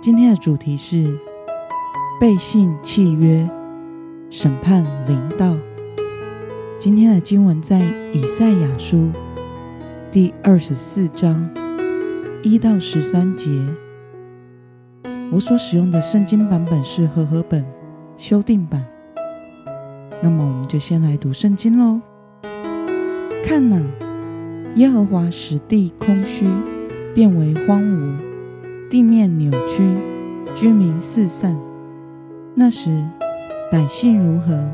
今天的主题是背信弃约，审判临到。今天的经文在以赛亚书第二十四章一到十三节。我所使用的圣经版本是和合本修订版。那么，我们就先来读圣经喽。看哪，耶和华使地空虚，变为荒芜。地面扭曲，居民四散。那时，百姓如何，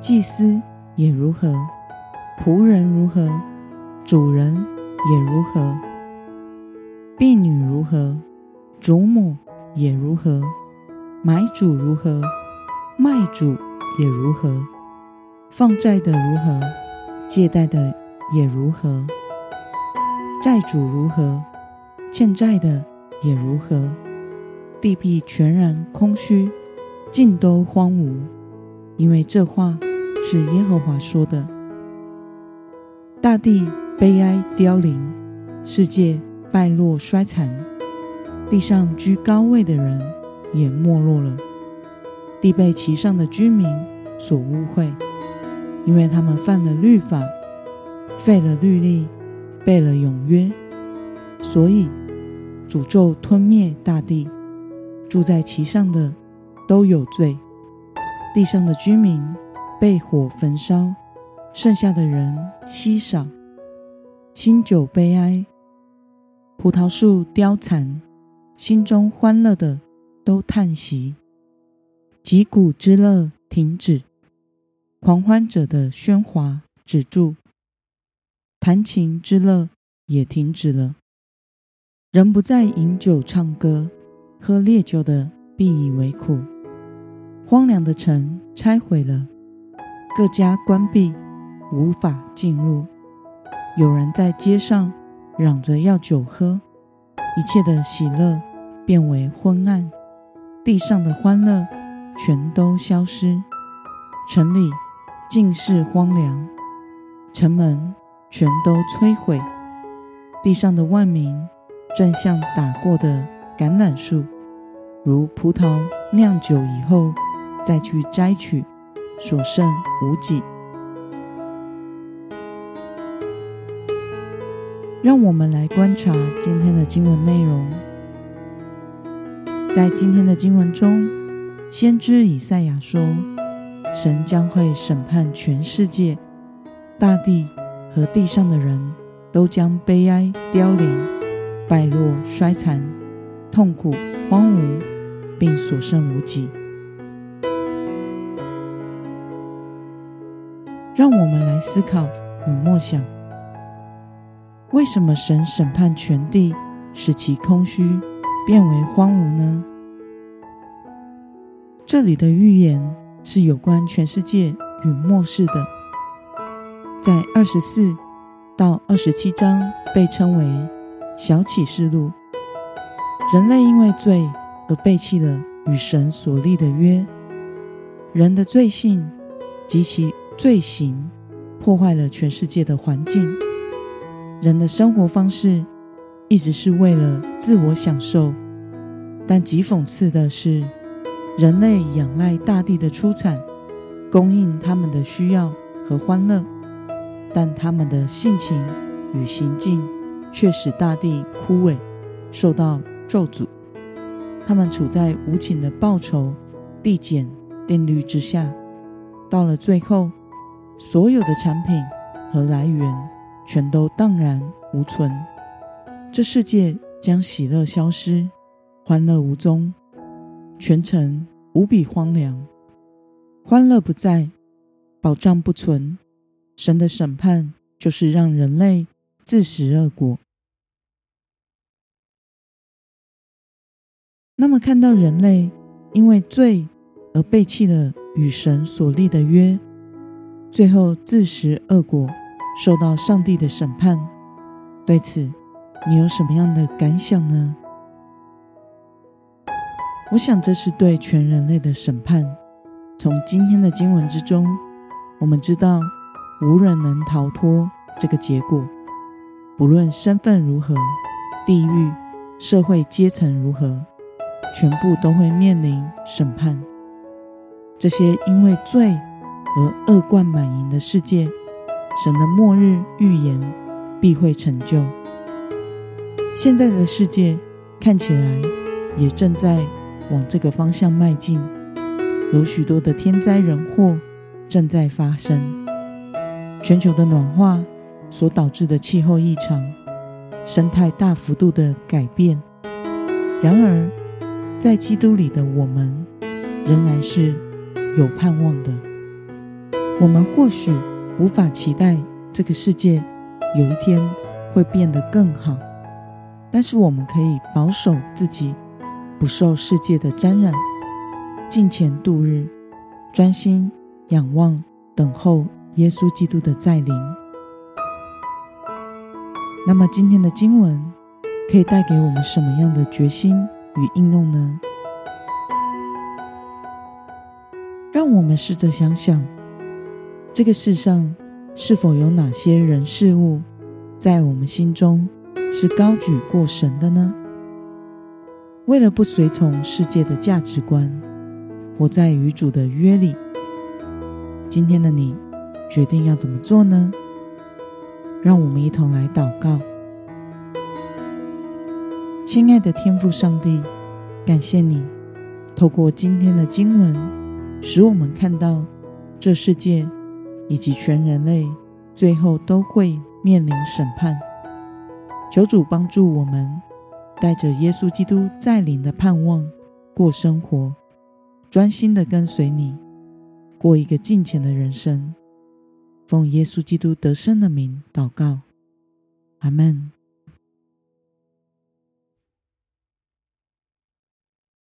祭司也如何；仆人如何，主人也如何；婢女如何，主母也如何；买主如何，卖主也如何；放债的如何，借贷的也如何；债主如何，欠债的。也如何，地必全然空虚，尽都荒芜，因为这话是耶和华说的。大地悲哀凋零，世界败落衰残，地上居高位的人也没落了，地被其上的居民所污秽，因为他们犯了律法，废了律例，背了永约，所以。诅咒吞灭大地，住在其上的都有罪。地上的居民被火焚烧，剩下的人稀少。新酒悲哀，葡萄树凋残，心中欢乐的都叹息。击鼓之乐停止，狂欢者的喧哗止住，弹琴之乐也停止了。人不再饮酒唱歌，喝烈酒的必以为苦。荒凉的城拆毁了，各家关闭，无法进入。有人在街上嚷着要酒喝，一切的喜乐变为昏暗，地上的欢乐全都消失，城里尽是荒凉，城门全都摧毁，地上的万民。正像打过的橄榄树，如葡萄酿酒以后再去摘取，所剩无几。让我们来观察今天的经文内容。在今天的经文中，先知以赛亚说，神将会审判全世界，大地和地上的人都将悲哀凋零。败落、衰残、痛苦、荒芜，并所剩无几。让我们来思考与默想：为什么神审判全地，使其空虚，变为荒芜呢？这里的预言是有关全世界与末世的，在二十四到二十七章被称为。小启示录，人类因为罪而背弃了与神所立的约，人的罪性及其罪行破坏了全世界的环境，人的生活方式一直是为了自我享受，但极讽刺的是，人类仰赖大地的出产，供应他们的需要和欢乐，但他们的性情与行径。却使大地枯萎，受到咒诅。他们处在无情的报酬递减定律之下，到了最后，所有的产品和来源全都荡然无存。这世界将喜乐消失，欢乐无踪，全城无比荒凉。欢乐不在，保障不存。神的审判就是让人类自食恶果。那么，看到人类因为罪而背弃了与神所立的约，最后自食恶果，受到上帝的审判，对此你有什么样的感想呢？我想这是对全人类的审判。从今天的经文之中，我们知道无人能逃脱这个结果，不论身份如何、地域、社会阶层如何，全部都会面临审判。这些因为罪而恶贯满盈的世界，神的末日预言必会成就。现在的世界看起来也正在往这个方向迈进，有许多的天灾人祸正在发生，全球的暖化所导致的气候异常，生态大幅度的改变。然而，在基督里的我们仍然是有盼望的。我们或许无法期待这个世界有一天会变得更好，但是我们可以保守自己。不受世界的沾染，敬前度日，专心仰望，等候耶稣基督的再临。那么，今天的经文可以带给我们什么样的决心与应用呢？让我们试着想想，这个世上是否有哪些人事物，在我们心中是高举过神的呢？为了不随从世界的价值观，活在与主的约里，今天的你决定要怎么做呢？让我们一同来祷告。亲爱的天父上帝，感谢你透过今天的经文，使我们看到这世界以及全人类最后都会面临审判。求主帮助我们。带着耶稣基督再临的盼望过生活，专心的跟随你，过一个敬虔的人生。奉耶稣基督得胜的名祷告，阿门。